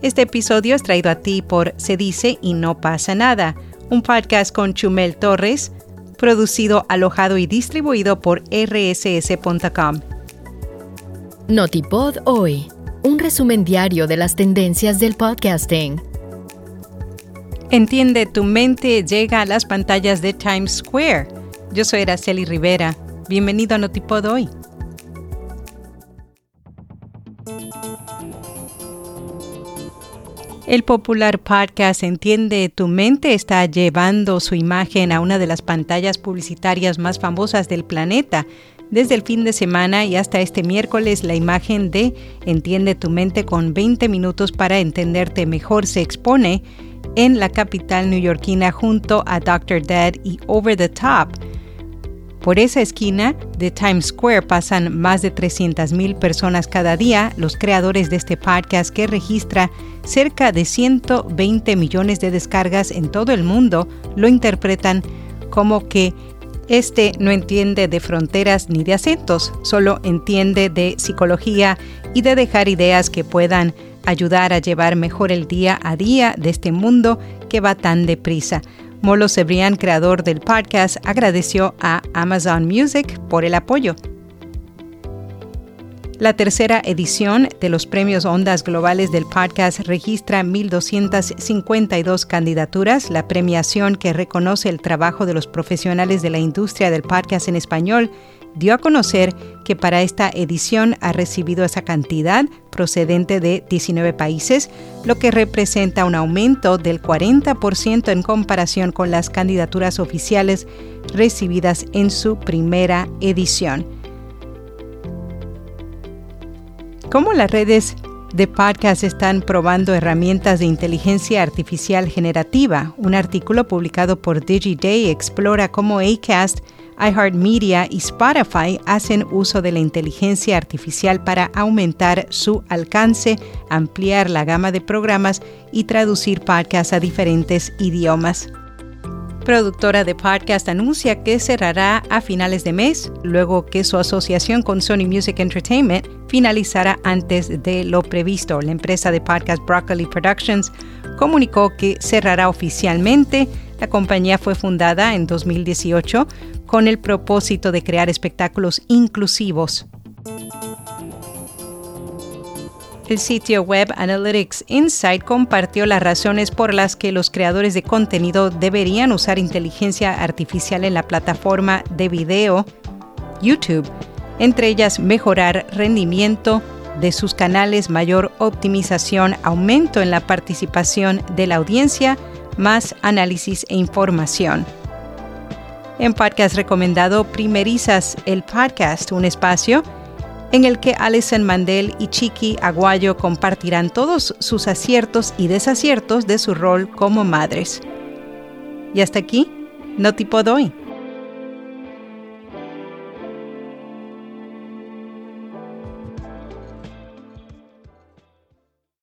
Este episodio es traído a ti por Se dice y no pasa nada, un podcast con Chumel Torres, producido, alojado y distribuido por rss.com. Notipod hoy, un resumen diario de las tendencias del podcasting. Entiende tu mente llega a las pantallas de Times Square. Yo soy Araceli Rivera. Bienvenido a Notipod hoy. El popular podcast Entiende tu mente está llevando su imagen a una de las pantallas publicitarias más famosas del planeta. Desde el fin de semana y hasta este miércoles, la imagen de Entiende tu mente con 20 minutos para entenderte mejor se expone en la capital neoyorquina junto a Dr. Dead y Over the Top por esa esquina de Times Square pasan más de 300.000 personas cada día, los creadores de este podcast que registra cerca de 120 millones de descargas en todo el mundo lo interpretan como que este no entiende de fronteras ni de acentos, solo entiende de psicología y de dejar ideas que puedan ayudar a llevar mejor el día a día de este mundo que va tan deprisa. Molo Cebrián, creador del podcast, agradeció a Amazon Music por el apoyo. La tercera edición de los premios Ondas Globales del podcast registra 1.252 candidaturas. La premiación que reconoce el trabajo de los profesionales de la industria del podcast en español dio a conocer que para esta edición ha recibido esa cantidad procedente de 19 países, lo que representa un aumento del 40% en comparación con las candidaturas oficiales recibidas en su primera edición. ¿Cómo las redes de podcast están probando herramientas de inteligencia artificial generativa? Un artículo publicado por DigiDay explora cómo Acast iHeartMedia y Spotify hacen uso de la inteligencia artificial para aumentar su alcance, ampliar la gama de programas y traducir podcasts a diferentes idiomas. Productora de podcast anuncia que cerrará a finales de mes, luego que su asociación con Sony Music Entertainment finalizará antes de lo previsto. La empresa de podcast Broccoli Productions comunicó que cerrará oficialmente. La compañía fue fundada en 2018 con el propósito de crear espectáculos inclusivos. El sitio web Analytics Insight compartió las razones por las que los creadores de contenido deberían usar inteligencia artificial en la plataforma de video YouTube, entre ellas mejorar rendimiento de sus canales, mayor optimización, aumento en la participación de la audiencia, más análisis e información. En podcast recomendado Primerizas el Podcast, un espacio en el que Alison Mandel y Chiqui Aguayo compartirán todos sus aciertos y desaciertos de su rol como madres. Y hasta aquí, no tipo doy.